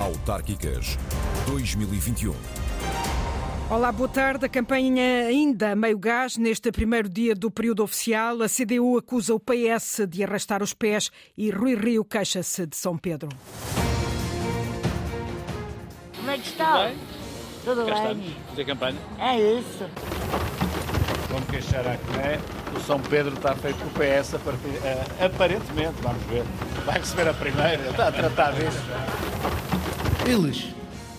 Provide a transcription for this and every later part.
Autárquicas 2021. Olá, boa tarde. A campanha ainda meio gás neste primeiro dia do período oficial. A CDU acusa o PS de arrastar os pés e Rui Rio queixa-se de São Pedro. Como é que está? Tudo bem? Tudo bem. Fazer campanha? É isso. Vamos queixar a Cné. O São Pedro está feito com o PS, a partir, uh, aparentemente, vamos ver. Vai receber a primeira, está a tratar disso. Eles,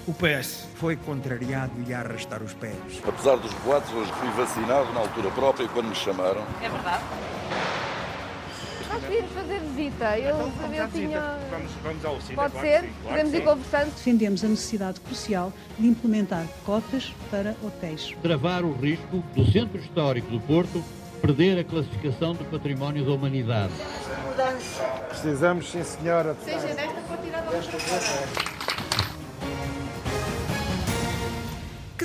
o PS, foi contrariado e a arrastar os pés. Apesar dos boatos, hoje fui vacinado na altura própria quando me chamaram. É verdade? Nós podíamos fazer visita. Eu, então, eu tinha. Vamos, vamos ao Cine, Pode claro ser? sim, claro Podemos ir conversando. Defendemos a necessidade crucial de implementar cotas para hotéis. Travar o risco do Centro Histórico do Porto perder a classificação do Património da Humanidade. Precisamos, sim senhora. Seja desta quantidade ou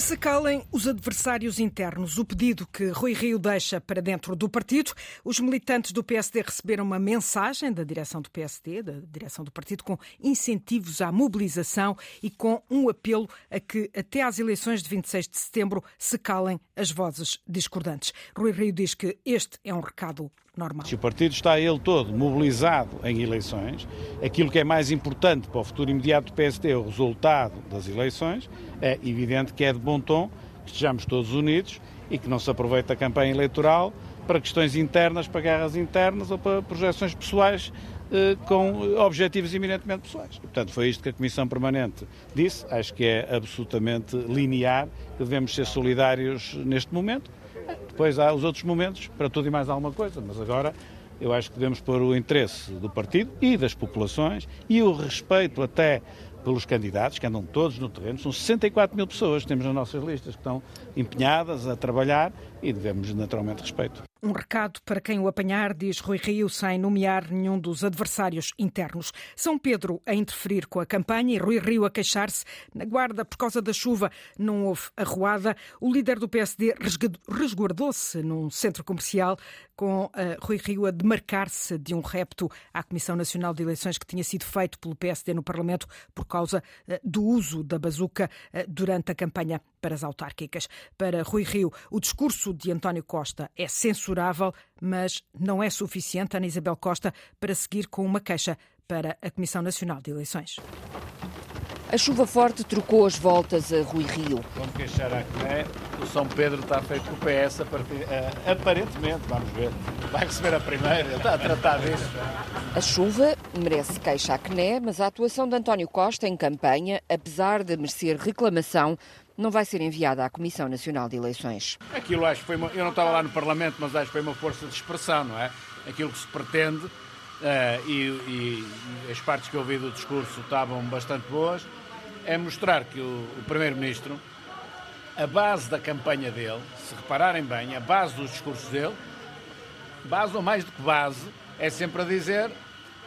se calem os adversários internos. O pedido que Rui Rio deixa para dentro do partido. Os militantes do PSD receberam uma mensagem da direção do PSD, da direção do partido, com incentivos à mobilização e com um apelo a que até às eleições de 26 de setembro se calem as vozes discordantes. Rui Rio diz que este é um recado normal. Se o partido está ele todo mobilizado em eleições, aquilo que é mais importante para o futuro imediato do PSD é o resultado das eleições, é evidente que é de bom tom que estejamos todos unidos e que não se aproveite a campanha eleitoral para questões internas, para guerras internas ou para projeções pessoais eh, com objetivos eminentemente pessoais. Portanto, foi isto que a Comissão Permanente disse. Acho que é absolutamente linear que devemos ser solidários neste momento. Depois há os outros momentos para tudo e mais alguma coisa, mas agora eu acho que devemos pôr o interesse do partido e das populações e o respeito até pelos candidatos, que andam todos no terreno. São 64 mil pessoas que temos nas nossas listas que estão empenhadas a trabalhar e devemos naturalmente respeito. Um recado para quem o apanhar, diz Rui Rio, sem nomear nenhum dos adversários internos. São Pedro a interferir com a campanha e Rui Rio a queixar-se. Na guarda, por causa da chuva, não houve arruada. O líder do PSD resguardou-se num centro comercial com uh, Rui Rio a demarcar-se de um repto à Comissão Nacional de Eleições que tinha sido feito pelo PSD no Parlamento por causa uh, do uso da bazuca uh, durante a campanha para as autárquicas. Para Rui Rio, o discurso de António Costa é censurável, mas não é suficiente, Ana Isabel Costa, para seguir com uma queixa para a Comissão Nacional de Eleições. A chuva forte trocou as voltas a Rui Rio. Vamos queixar a Cné. O São Pedro está feito com o PS, a partir, uh, aparentemente, vamos ver. Vai receber a primeira, está a tratar disso. A chuva merece queixa à CNE, mas a atuação de António Costa em campanha, apesar de merecer reclamação, não vai ser enviada à Comissão Nacional de Eleições. Aquilo acho que foi uma, eu não estava lá no Parlamento, mas acho que foi uma força de expressão, não é? Aquilo que se pretende uh, e, e, as partes que eu ouvi do discurso estavam bastante boas, é mostrar que o, o Primeiro-Ministro, a base da campanha dele, se repararem bem, a base dos discursos dele, base ou mais do que base, é sempre a dizer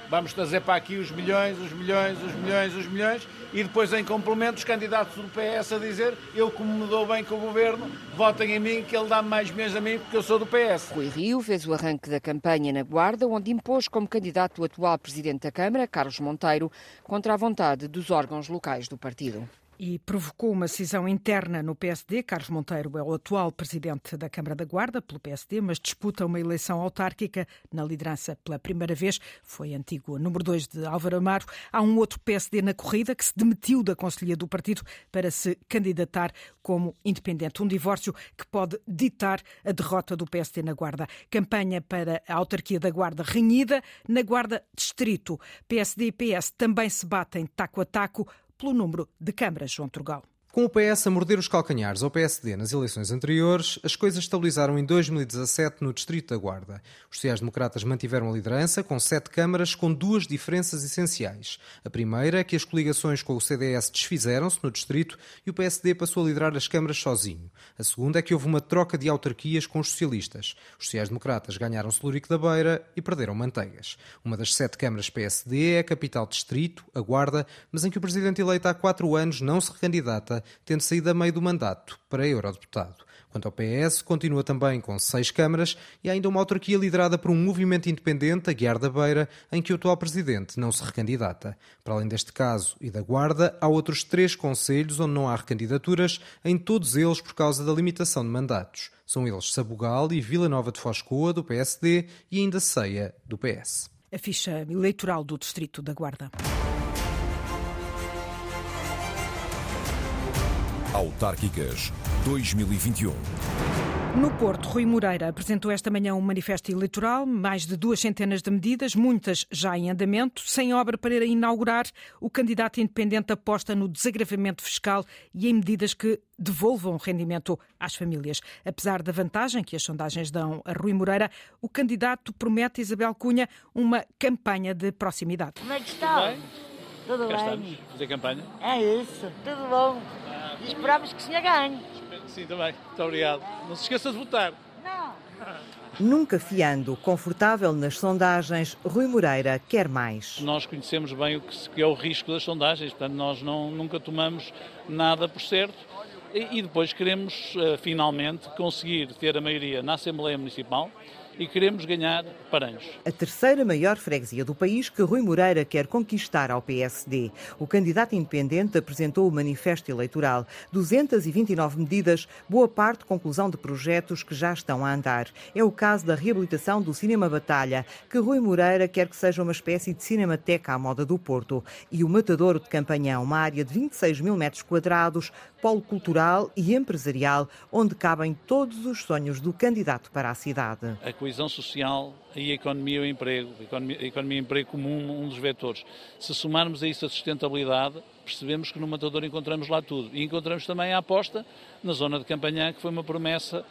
vamos trazer para aqui os milhões, os milhões, os milhões, os milhões, e depois em complemento os candidatos do PS a dizer eu como me dou bem com o governo, votem em mim que ele dá mais milhões a mim porque eu sou do PS. Rui Rio fez o arranque da campanha na Guarda, onde impôs como candidato o atual Presidente da Câmara, Carlos Monteiro, contra a vontade dos órgãos locais do partido e provocou uma cisão interna no PSD. Carlos Monteiro é o atual presidente da Câmara da Guarda pelo PSD, mas disputa uma eleição autárquica na liderança pela primeira vez. Foi antigo número 2 de Álvaro Amaro. Há um outro PSD na corrida que se demitiu da Conselhia do partido para se candidatar como independente. Um divórcio que pode ditar a derrota do PSD na Guarda. Campanha para a autarquia da Guarda renhida na Guarda Distrito. PSD e PS também se batem taco a taco pelo número de câmaras, João Turgal. Com o PS a morder os calcanhares ao PSD nas eleições anteriores, as coisas estabilizaram em 2017 no Distrito da Guarda. Os sociais-democratas mantiveram a liderança com sete câmaras com duas diferenças essenciais. A primeira é que as coligações com o CDS desfizeram-se no Distrito e o PSD passou a liderar as câmaras sozinho. A segunda é que houve uma troca de autarquias com os socialistas. Os sociais-democratas ganharam Celurico da Beira e perderam Manteigas. Uma das sete câmaras PSD é a capital Distrito, a Guarda, mas em que o presidente eleito há quatro anos não se recandidata Tendo saído a meio do mandato para eurodeputado. Quanto ao PS, continua também com seis câmaras e ainda uma autarquia liderada por um movimento independente, a Guiar da Beira, em que o atual presidente não se recandidata. Para além deste caso e da Guarda, há outros três conselhos onde não há recandidaturas, em todos eles por causa da limitação de mandatos. São eles Sabugal e Vila Nova de Foscoa, do PSD, e ainda Ceia, do PS. A ficha eleitoral do Distrito da Guarda. Autárquicas 2021. No Porto, Rui Moreira apresentou esta manhã um manifesto eleitoral, mais de duas centenas de medidas, muitas já em andamento. Sem obra para inaugurar, o candidato independente aposta no desagravamento fiscal e em medidas que devolvam rendimento às famílias. Apesar da vantagem que as sondagens dão a Rui Moreira, o candidato promete, Isabel Cunha, uma campanha de proximidade. Como é que está? Tudo bem? Tudo bem. Fazer campanha? É isso, tudo bom. Esperamos que o senhor ganhe. Sim, também. Muito obrigado. Não se esqueça de votar. Não. Nunca fiando, confortável nas sondagens, Rui Moreira quer mais. Nós conhecemos bem o que é o risco das sondagens, portanto, nós não, nunca tomamos nada por certo e, e depois queremos, uh, finalmente, conseguir ter a maioria na Assembleia Municipal e queremos ganhar Paranhos. A terceira maior freguesia do país que Rui Moreira quer conquistar ao PSD. O candidato independente apresentou o manifesto eleitoral. 229 medidas, boa parte conclusão de projetos que já estão a andar. É o caso da reabilitação do Cinema Batalha, que Rui Moreira quer que seja uma espécie de cinemateca à moda do Porto. E o Matadouro de Campanhão, uma área de 26 mil metros quadrados, polo cultural e empresarial, onde cabem todos os sonhos do candidato para a cidade. A coesão social e a economia e o emprego, a economia, e emprego como um, um, dos vetores. Se somarmos a isso a sustentabilidade, percebemos que no Matador encontramos lá tudo. E encontramos também a aposta na zona de Campanhã, que foi uma promessa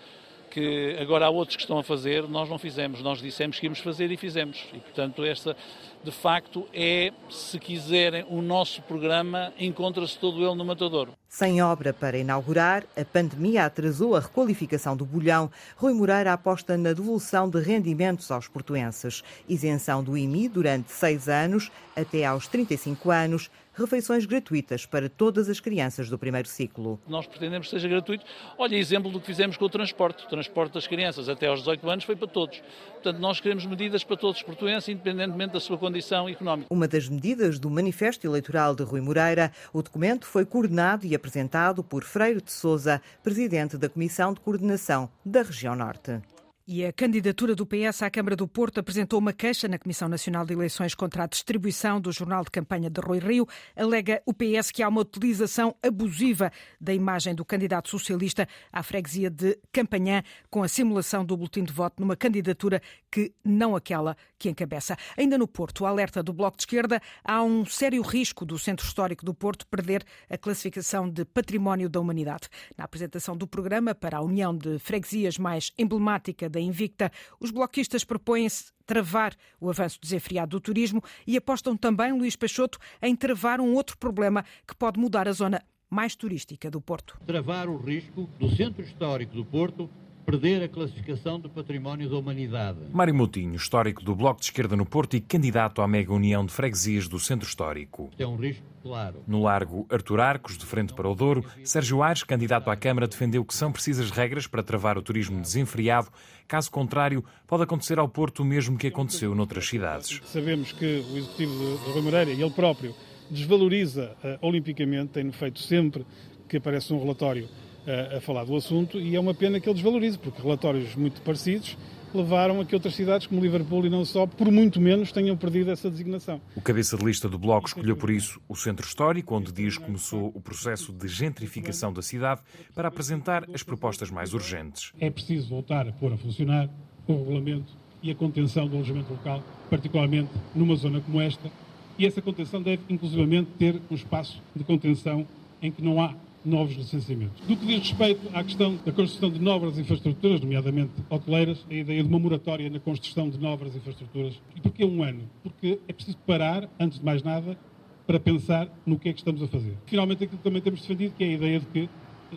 que agora há outros que estão a fazer, nós não fizemos. Nós dissemos que íamos fazer e fizemos. E, portanto, esta, de facto, é, se quiserem, o nosso programa encontra-se todo ele no Matador. Sem obra para inaugurar, a pandemia atrasou a requalificação do bolhão. Rui Moreira aposta na devolução de rendimentos aos portuenses. Isenção do IMI durante seis anos, até aos 35 anos, refeições gratuitas para todas as crianças do primeiro ciclo. Nós pretendemos que seja gratuito. Olha, exemplo do que fizemos com o transporte. O transporte das crianças até aos 18 anos foi para todos. Portanto, nós queremos medidas para todos os portuenses, independentemente da sua condição económica. Uma das medidas do Manifesto Eleitoral de Rui Moreira, o documento foi coordenado e apresentado por Freire de Souza, presidente da Comissão de Coordenação da Região Norte. E a candidatura do PS à Câmara do Porto apresentou uma queixa na Comissão Nacional de Eleições contra a distribuição do jornal de campanha de Rui Rio. Alega o PS que há uma utilização abusiva da imagem do candidato socialista à freguesia de Campanhã, com a simulação do boletim de voto numa candidatura que não aquela que encabeça. Ainda no Porto, alerta do Bloco de Esquerda, há um sério risco do Centro Histórico do Porto perder a classificação de Património da Humanidade. Na apresentação do programa para a União de Freguesias mais emblemática da Invicta, os bloquistas propõem-se travar o avanço desenfreado do turismo e apostam também, Luís Peixoto, em travar um outro problema que pode mudar a zona mais turística do Porto. Travar o risco do centro histórico do Porto perder a classificação de Património da Humanidade. Mário Moutinho, histórico do Bloco de Esquerda no Porto e candidato à mega união de freguesias do Centro Histórico. É um risco claro. No largo Artur Arcos, de frente para o Douro, Sérgio Aires, candidato à Câmara, defendeu que são precisas regras para travar o turismo desenfreado. Caso contrário, pode acontecer ao Porto o mesmo que aconteceu noutras cidades. Sabemos que o executivo de Rui Moreira e ele próprio desvaloriza uh, olimpicamente, tem feito sempre que aparece um relatório a, a falar do assunto e é uma pena que ele desvalorize, porque relatórios muito parecidos levaram a que outras cidades, como Liverpool e não só, por muito menos tenham perdido essa designação. O cabeça de lista do Bloco escolheu por isso o Centro Histórico, onde diz que começou o processo de gentrificação da cidade, para apresentar as propostas mais urgentes. É preciso voltar a pôr a funcionar o regulamento e a contenção do alojamento local, particularmente numa zona como esta, e essa contenção deve inclusivamente ter um espaço de contenção em que não há novos licenciamentos. Do que diz respeito à questão da construção de novas infraestruturas, nomeadamente hoteleiras, a ideia de uma moratória na construção de novas infraestruturas. E porquê um ano? Porque é preciso parar, antes de mais nada, para pensar no que é que estamos a fazer. Finalmente, aquilo que também temos defendido, que é a ideia de que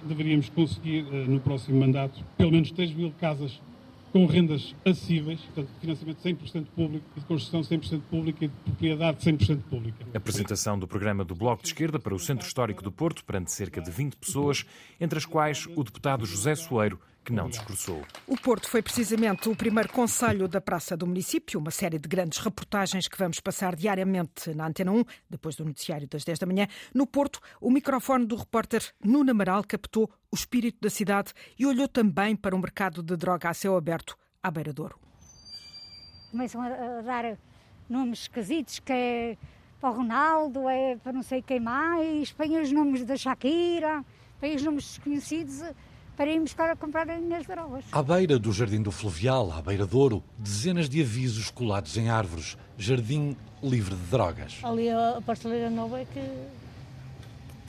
deveríamos conseguir, eh, no próximo mandato, pelo menos 3 mil casas com rendas acessíveis, portanto, financiamento 100% público, de construção 100% pública e de propriedade 100% pública. Apresentação do programa do Bloco de Esquerda para o Centro Histórico do Porto perante cerca de 20 pessoas, entre as quais o deputado José Soeiro, que não discursou. O Porto foi precisamente o primeiro conselho da Praça do Município, uma série de grandes reportagens que vamos passar diariamente na Antena 1, depois do noticiário das 10 da manhã. No Porto, o microfone do repórter Nuno Amaral captou o espírito da cidade e olhou também para o mercado de droga a céu aberto à beira Douro. Começam a dar nomes esquisitos, que é para o Ronaldo, é para não sei quem mais, põem os nomes da Shakira, põem os nomes desconhecidos para irmos para comprar as minhas drogas. À beira do Jardim do Fluvial, à beira Douro, dezenas de avisos colados em árvores. Jardim livre de drogas. Ali a pasteleira nova é que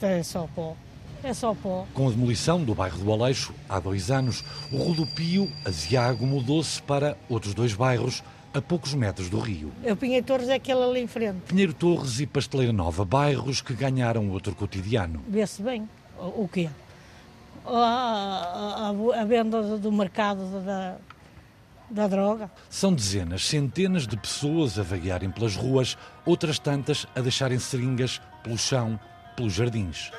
é só pó. É só pó. Com a demolição do bairro do Aleixo, há dois anos, o rodopio Aziago mudou-se para outros dois bairros a poucos metros do rio. Eu Pinheiro Torres é aquele ali em frente. Pinheiro Torres e Pasteleira Nova, bairros que ganharam outro cotidiano. Vê-se bem o, o quê? A, a, a, venda do mercado da, da droga. São dezenas, centenas de pessoas a vaguearem pelas ruas, outras tantas a deixarem seringas pelo chão, pelos jardins.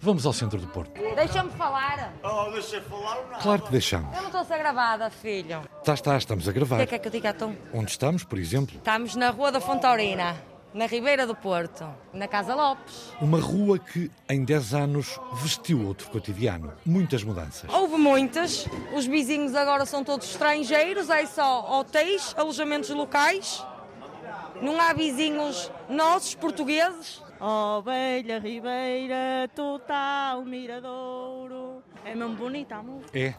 Vamos ao centro do Porto. Deixa-me falar. Oh, deixa falar não? Claro que deixamos. Eu não estou a ser gravada, filho. Está, está, estamos a O gravar. que é que é que eu diga, então? Onde estamos, por exemplo? Estamos na Rua da Fontaurina, na Ribeira do Porto, na Casa Lopes. Uma rua que, em 10 anos, vestiu outro cotidiano. Muitas mudanças. Houve muitas. Os vizinhos agora são todos estrangeiros, é só hotéis, alojamentos locais. Não há vizinhos nossos, portugueses. Ovelha Ribeira, total Miradouro. É mesmo bonita a música. É.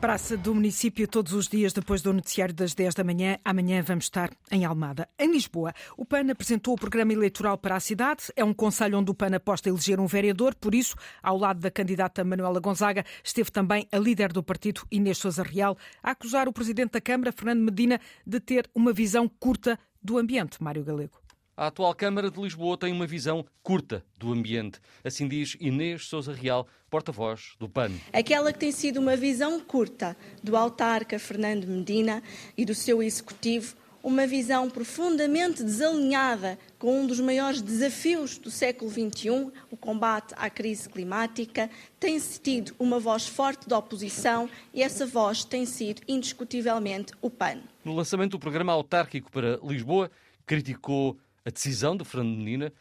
Praça do município todos os dias depois do noticiário das 10 da manhã. Amanhã vamos estar em Almada. Em Lisboa, o PAN apresentou o programa eleitoral para a cidade. É um conselho onde o PAN aposta eleger um vereador, por isso, ao lado da candidata Manuela Gonzaga, esteve também a líder do partido, Inês Sousa Real, a acusar o presidente da Câmara, Fernando Medina, de ter uma visão curta do ambiente. Mário Galego. A atual Câmara de Lisboa tem uma visão curta do ambiente. Assim diz Inês Sousa Real, porta-voz do PAN. Aquela que tem sido uma visão curta do autarca Fernando Medina e do seu executivo, uma visão profundamente desalinhada com um dos maiores desafios do século XXI, o combate à crise climática, tem tido uma voz forte da oposição e essa voz tem sido indiscutivelmente o PAN. No lançamento do programa autárquico para Lisboa, criticou a decisão de Fernando Medina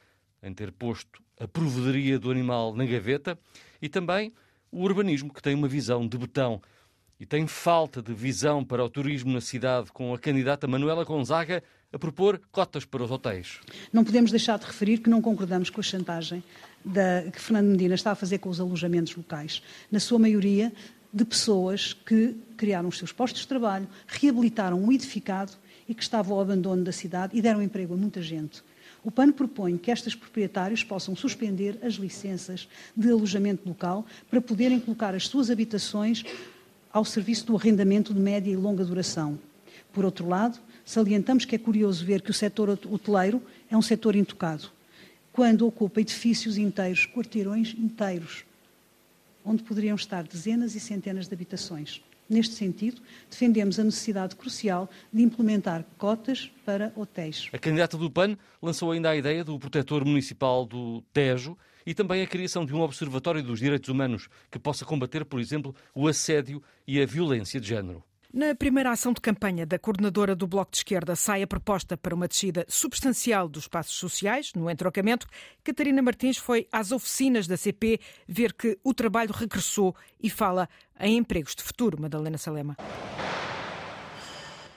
em ter posto a provedoria do animal na gaveta e também o urbanismo, que tem uma visão de betão e tem falta de visão para o turismo na cidade, com a candidata Manuela Gonzaga a propor cotas para os hotéis. Não podemos deixar de referir que não concordamos com a chantagem da, que Fernando Medina está a fazer com os alojamentos locais. Na sua maioria, de pessoas que criaram os seus postos de trabalho, reabilitaram um edificado e que estavam ao abandono da cidade e deram emprego a muita gente. O PAN propõe que estes proprietários possam suspender as licenças de alojamento local para poderem colocar as suas habitações ao serviço do arrendamento de média e longa duração. Por outro lado, salientamos que é curioso ver que o setor hoteleiro é um setor intocado, quando ocupa edifícios inteiros, quarteirões inteiros, onde poderiam estar dezenas e centenas de habitações. Neste sentido, defendemos a necessidade crucial de implementar cotas para hotéis. A candidata do PAN lançou ainda a ideia do protetor municipal do Tejo e também a criação de um observatório dos direitos humanos que possa combater, por exemplo, o assédio e a violência de género. Na primeira ação de campanha da coordenadora do Bloco de Esquerda sai a proposta para uma descida substancial dos passos sociais no entrocamento. Catarina Martins foi às oficinas da CP ver que o trabalho regressou e fala em empregos de futuro. Madalena Salema.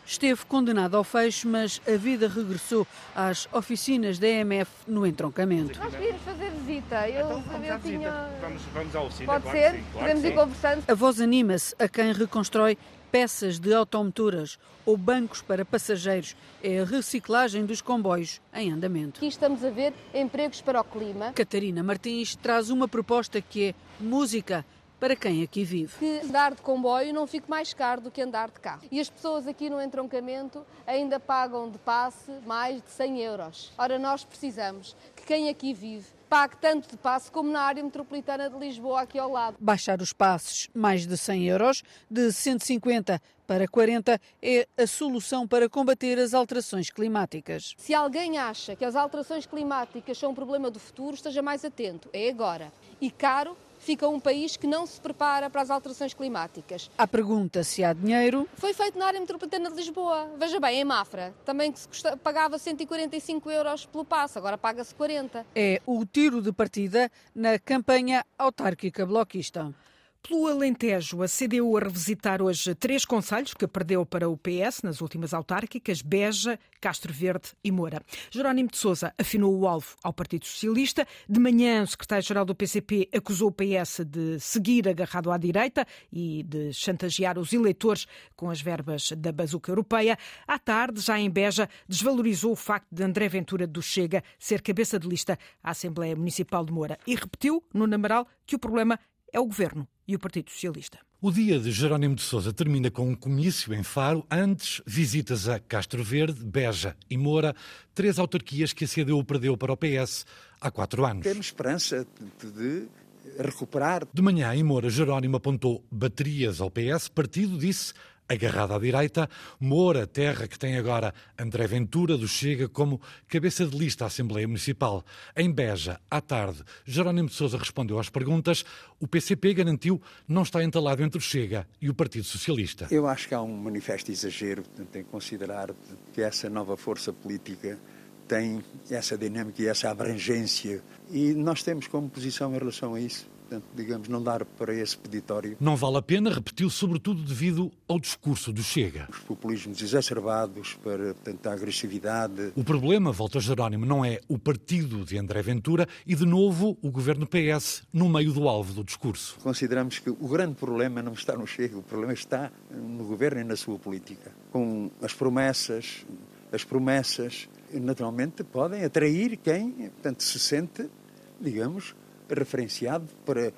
Esteve condenado ao fecho, mas a vida regressou às oficinas da EMF no entroncamento. Nós queríamos fazer visita. Eu, Então, vamos eu tinha... visita. Vamos, vamos à oficina, Pode claro ser? sim, claro Podemos ir conversando. A voz anima-se a quem reconstrói peças de automotoras ou bancos para passageiros. É a reciclagem dos comboios em andamento. Aqui estamos a ver empregos para o clima. Catarina Martins traz uma proposta que é música para quem aqui vive. Que andar de comboio não fique mais caro do que andar de carro. E as pessoas aqui no entroncamento ainda pagam de passe mais de 100 euros. Ora, nós precisamos que quem aqui vive pague tanto de passe como na área metropolitana de Lisboa, aqui ao lado. Baixar os passes mais de 100 euros, de 150 para 40, é a solução para combater as alterações climáticas. Se alguém acha que as alterações climáticas são um problema do futuro, esteja mais atento. É agora. E caro fica um país que não se prepara para as alterações climáticas. A pergunta se há dinheiro. Foi feito na área metropolitana de Lisboa. Veja bem, em Mafra, também que se custa, pagava 145 euros pelo passo, agora paga-se 40. É o tiro de partida na campanha autárquica bloquista. Pelo Alentejo, a CDU a revisitar hoje três conselhos que perdeu para o PS nas últimas autárquicas, Beja, Castro Verde e Moura. Jerónimo de Sousa afinou o alvo ao Partido Socialista. De manhã, o secretário-geral do PCP acusou o PS de seguir agarrado à direita e de chantagear os eleitores com as verbas da bazuca europeia. À tarde, já em Beja, desvalorizou o facto de André Ventura do Chega ser cabeça de lista à Assembleia Municipal de Moura e repetiu no Namaral que o problema é o governo e o Partido Socialista. O dia de Jerónimo de Sousa termina com um comício em Faro, antes visitas a Castro Verde, Beja e Moura, três autarquias que a CDU perdeu para o PS há quatro anos. Temos esperança de recuperar. De manhã, em Moura, Jerónimo apontou baterias ao PS, partido disse agarrado à direita, Moura, terra que tem agora André Ventura do Chega como cabeça de lista à Assembleia Municipal. Em Beja, à tarde, Jerónimo de Sousa respondeu às perguntas. O PCP garantiu não está entalado entre o Chega e o Partido Socialista. Eu acho que há um manifesto exagero portanto, em considerar que essa nova força política tem essa dinâmica e essa abrangência. E nós temos como posição em relação a isso portanto, digamos, não dar para esse peditório. Não vale a pena, repetiu, sobretudo devido ao discurso do Chega. Os populismos exacerbados para, portanto, a agressividade. O problema, volta Jerónimo, não é o partido de André Ventura e, de novo, o governo PS no meio do alvo do discurso. Consideramos que o grande problema não está no Chega, o problema está no governo e na sua política. Com as promessas, as promessas, naturalmente, podem atrair quem, portanto, se sente, digamos, referenciado para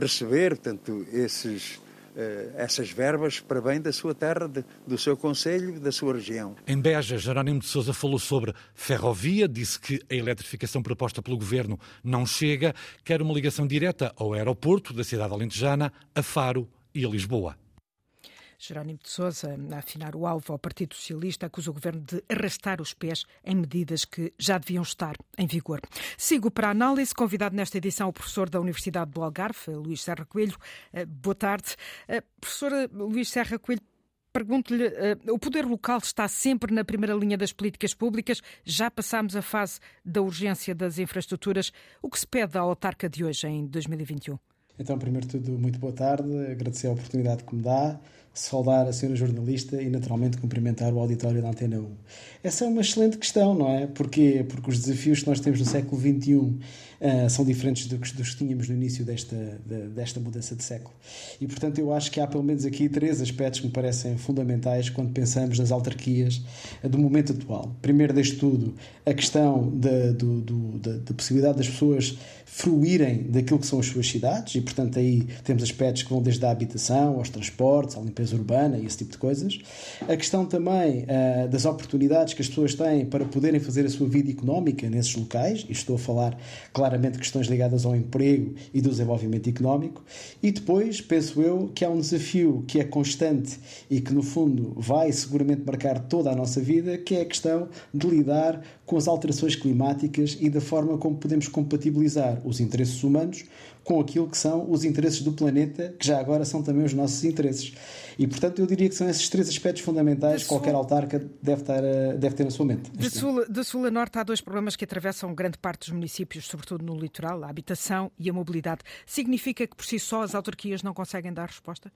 receber, portanto, esses, essas verbas para bem da sua terra, de, do seu conselho, da sua região. Em Beja, Jerónimo de Sousa falou sobre ferrovia, disse que a eletrificação proposta pelo governo não chega, quer uma ligação direta ao aeroporto da cidade alentejana, a Faro e a Lisboa. Jerónimo de Sousa, a afinar o alvo ao Partido Socialista, acusa o governo de arrastar os pés em medidas que já deviam estar em vigor. Sigo para a análise, convidado nesta edição o professor da Universidade do Algarve, Luís Serra Coelho. Eh, boa tarde. Eh, professor Luís Serra Coelho, Pergunto-lhe, uh, o poder local está sempre na primeira linha das políticas públicas? Já passámos a fase da urgência das infraestruturas. O que se pede à autarca de hoje, em 2021? Então, primeiro de tudo, muito boa tarde. Agradecer a oportunidade que me dá saudar a senhora jornalista e naturalmente cumprimentar o auditório da Antena 1. Essa é uma excelente questão, não é? Porquê? Porque os desafios que nós temos no século XXI uh, são diferentes dos que, dos que tínhamos no início desta, de, desta mudança de século. E, portanto, eu acho que há pelo menos aqui três aspectos que me parecem fundamentais quando pensamos nas autarquias uh, do momento atual. Primeiro, deste tudo, a questão da, do, do, da, da possibilidade das pessoas fruírem daquilo que são as suas cidades e, portanto, aí temos aspectos que vão desde a habitação aos transportes, à limpeza urbana e esse tipo de coisas. A questão também uh, das oportunidades que as pessoas têm para poderem fazer a sua vida económica nesses locais, e estou a falar claramente de questões ligadas ao emprego e do desenvolvimento económico. E depois, penso eu, que há um desafio que é constante e que, no fundo, vai seguramente marcar toda a nossa vida, que é a questão de lidar com as alterações climáticas e da forma como podemos compatibilizar os interesses humanos com aquilo que são os interesses do planeta, que já agora são também os nossos interesses. E, portanto, eu diria que são esses três aspectos fundamentais que qualquer autarca deve, estar, deve ter na sua mente. De sul, de sul a norte há dois problemas que atravessam grande parte dos municípios, sobretudo no litoral, a habitação e a mobilidade. Significa que, por si só, as autarquias não conseguem dar resposta?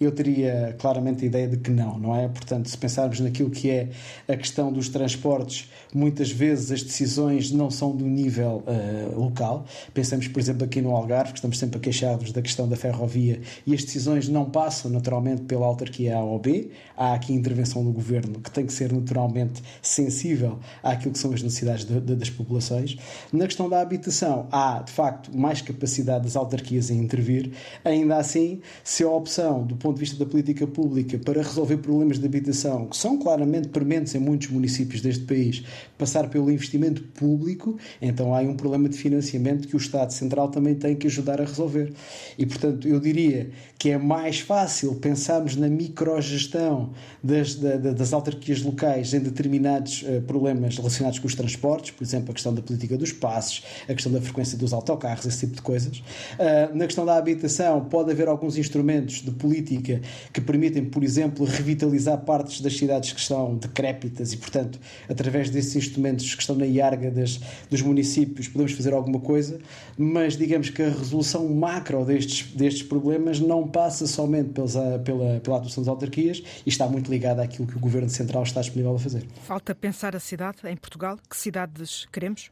Eu teria claramente a ideia de que não, não é? Portanto, se pensarmos naquilo que é a questão dos transportes, muitas vezes as decisões não são do nível uh, local. Pensamos, por exemplo, aqui no Algarve, que estamos sempre queixados da questão da ferrovia e as decisões não passam naturalmente pela autarquia A ou B. Há aqui intervenção do governo que tem que ser naturalmente sensível àquilo que são as necessidades de, de, das populações. Na questão da habitação, há de facto mais capacidade das autarquias em intervir. Ainda assim, se a opção do ponto de vista da política pública para resolver problemas de habitação que são claramente prementes em muitos municípios deste país, passar pelo investimento público, então há um problema de financiamento que o Estado Central também tem que ajudar a resolver. E, portanto, eu diria que é mais fácil pensarmos na microgestão das, das autarquias locais em determinados uh, problemas relacionados com os transportes, por exemplo, a questão da política dos passos, a questão da frequência dos autocarros, esse tipo de coisas. Uh, na questão da habitação, pode haver alguns instrumentos de política que permitem, por exemplo, revitalizar partes das cidades que estão decrépitas e, portanto, através desses instrumentos que estão na iarga das, dos municípios, podemos fazer alguma coisa, mas digamos que a resolução macro destes, destes problemas não passa somente pela, pela, pela atuação das autarquias e está muito ligada àquilo que o Governo Central está disponível a fazer. Falta pensar a cidade em Portugal. Que cidades queremos?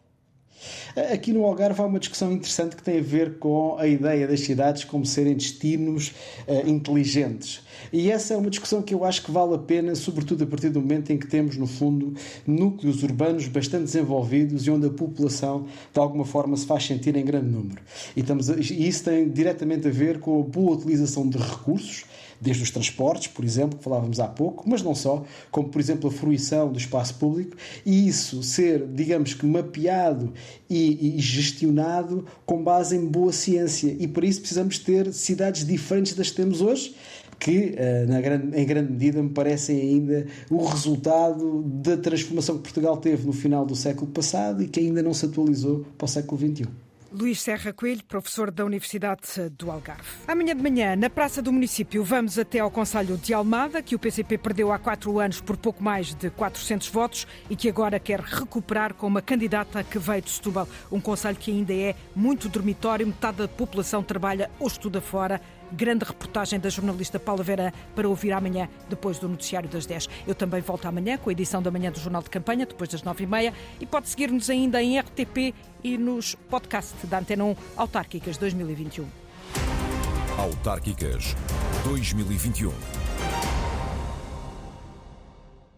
Aqui no Algarve há uma discussão interessante que tem a ver com a ideia das cidades como serem destinos uh, inteligentes. E essa é uma discussão que eu acho que vale a pena, sobretudo a partir do momento em que temos, no fundo, núcleos urbanos bastante desenvolvidos e onde a população, de alguma forma, se faz sentir em grande número. E, estamos a, e isso tem diretamente a ver com a boa utilização de recursos desde os transportes, por exemplo, que falávamos há pouco, mas não só, como por exemplo a fruição do espaço público, e isso ser, digamos que, mapeado e, e gestionado com base em boa ciência. E por isso precisamos ter cidades diferentes das que temos hoje que, eh, na grande, em grande medida, me parecem ainda o resultado da transformação que Portugal teve no final do século passado e que ainda não se atualizou para o século XXI. Luís Serra Coelho, professor da Universidade do Algarve. Amanhã de manhã, na Praça do Município, vamos até ao Conselho de Almada, que o PCP perdeu há quatro anos por pouco mais de 400 votos e que agora quer recuperar com uma candidata que veio de Setúbal. Um conselho que ainda é muito dormitório, metade da população trabalha ou estuda fora Grande reportagem da jornalista Paula Vera para ouvir amanhã, depois do noticiário das 10. Eu também volto amanhã com a edição da manhã do Jornal de Campanha, depois das 9h30. E pode seguir-nos ainda em RTP e nos podcasts da Antena 1 Autárquicas 2021. Autárquicas 2021.